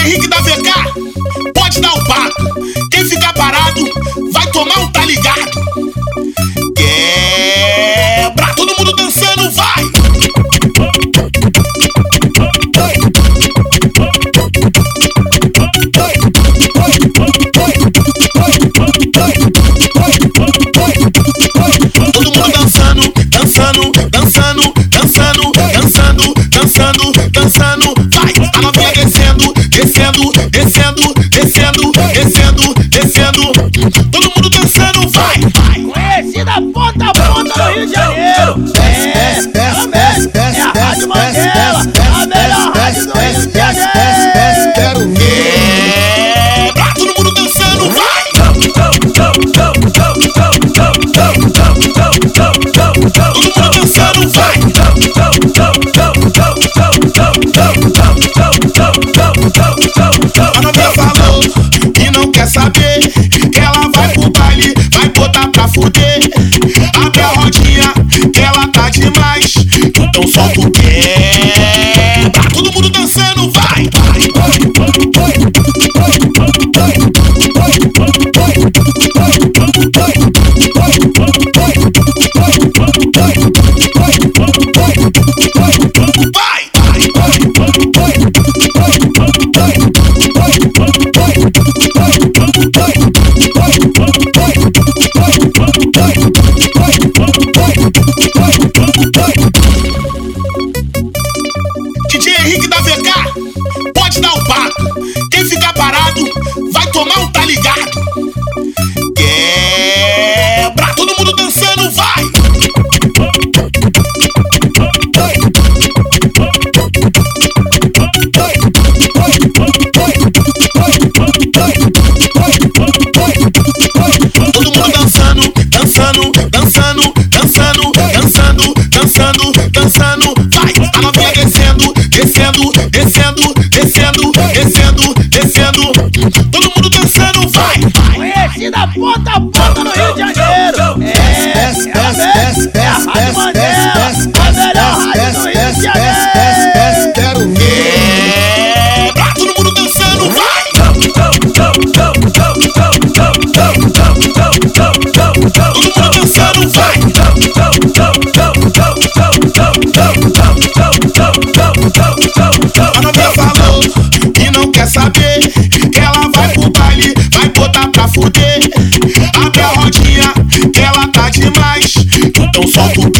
Henrique da VK, pode dar o papo. Quem descendo, descendo, descendo, descendo. Todo mundo dançando, vai! Conhecida ponta a ponta no Rio de Janeiro. Quebra Todo mundo dançando, vai! Vai! Quem ficar parado vai tomar um tá ligado. Quebra, todo mundo dançando, vai! Todo mundo dançando, dançando, dançando, dançando, dançando, dançando, dançando, vai! A novinha descendo, descendo, descendo, Conhecida ponta a ponta no Rio de Janeiro. É, Desce, desce, desce, é desce, desce, desce, desce, desce, desce, Janeiro. desce, desce, desce, quero ver. Quebra, todo mundo dançando, vai! Todo mundo dançando, vai! A novinha falou que não quer saber a tu